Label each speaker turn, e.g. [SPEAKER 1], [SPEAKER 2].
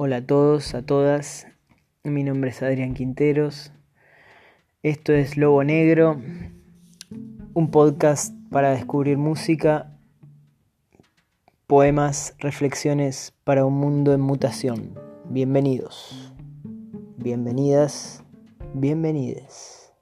[SPEAKER 1] Hola a todos, a todas. Mi nombre es Adrián Quinteros. Esto es Lobo Negro, un podcast para descubrir música, poemas, reflexiones para un mundo en mutación. Bienvenidos, bienvenidas, bienvenides.